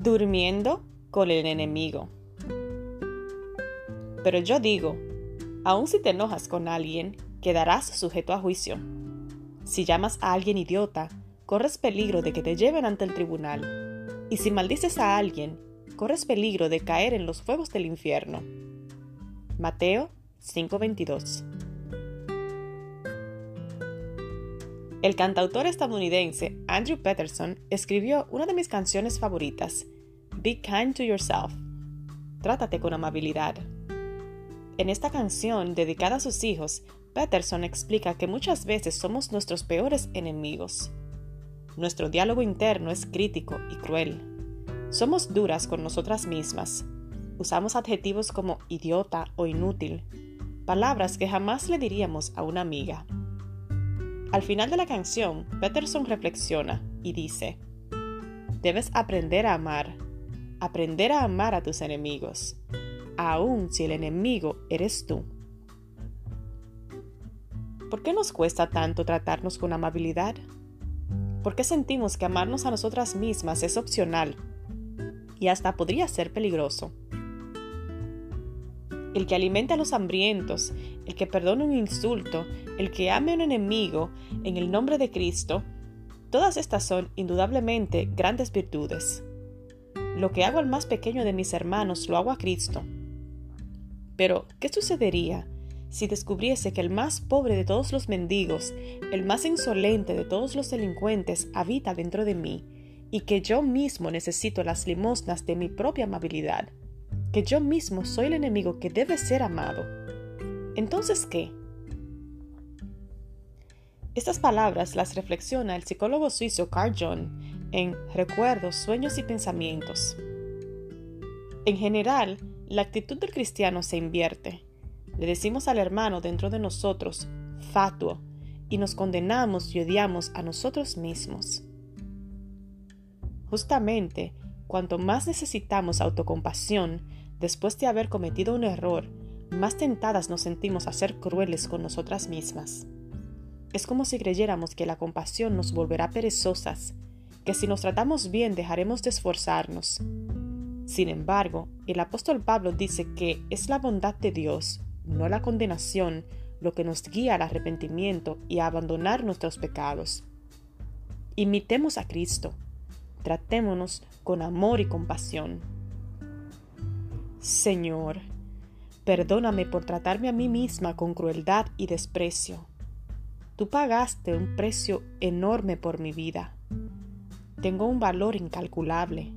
durmiendo con el enemigo. Pero yo digo, aun si te enojas con alguien, quedarás sujeto a juicio. Si llamas a alguien idiota, corres peligro de que te lleven ante el tribunal. Y si maldices a alguien, corres peligro de caer en los fuegos del infierno. Mateo 5:22 El cantautor estadounidense Andrew Peterson escribió una de mis canciones favoritas, Be Kind to Yourself. Trátate con amabilidad. En esta canción, dedicada a sus hijos, Peterson explica que muchas veces somos nuestros peores enemigos. Nuestro diálogo interno es crítico y cruel. Somos duras con nosotras mismas. Usamos adjetivos como idiota o inútil, palabras que jamás le diríamos a una amiga. Al final de la canción, Peterson reflexiona y dice, Debes aprender a amar, aprender a amar a tus enemigos, aun si el enemigo eres tú. ¿Por qué nos cuesta tanto tratarnos con amabilidad? ¿Por qué sentimos que amarnos a nosotras mismas es opcional y hasta podría ser peligroso? El que alimente a los hambrientos, el que perdone un insulto, el que ame a un enemigo en el nombre de Cristo, todas estas son indudablemente grandes virtudes. Lo que hago al más pequeño de mis hermanos lo hago a Cristo. Pero, ¿qué sucedería si descubriese que el más pobre de todos los mendigos, el más insolente de todos los delincuentes habita dentro de mí, y que yo mismo necesito las limosnas de mi propia amabilidad? Que yo mismo soy el enemigo que debe ser amado. Entonces, ¿qué? Estas palabras las reflexiona el psicólogo suizo Carl Jung en Recuerdos, Sueños y Pensamientos. En general, la actitud del cristiano se invierte. Le decimos al hermano dentro de nosotros, fatuo, y nos condenamos y odiamos a nosotros mismos. Justamente, cuanto más necesitamos autocompasión, después de haber cometido un error, más tentadas nos sentimos a ser crueles con nosotras mismas. Es como si creyéramos que la compasión nos volverá perezosas, que si nos tratamos bien dejaremos de esforzarnos. Sin embargo, el apóstol Pablo dice que es la bondad de Dios, no la condenación, lo que nos guía al arrepentimiento y a abandonar nuestros pecados. Imitemos a Cristo, tratémonos con amor y compasión. Señor, perdóname por tratarme a mí misma con crueldad y desprecio. Tú pagaste un precio enorme por mi vida. Tengo un valor incalculable.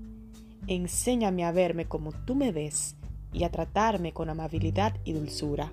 Enséñame a verme como tú me ves y a tratarme con amabilidad y dulzura.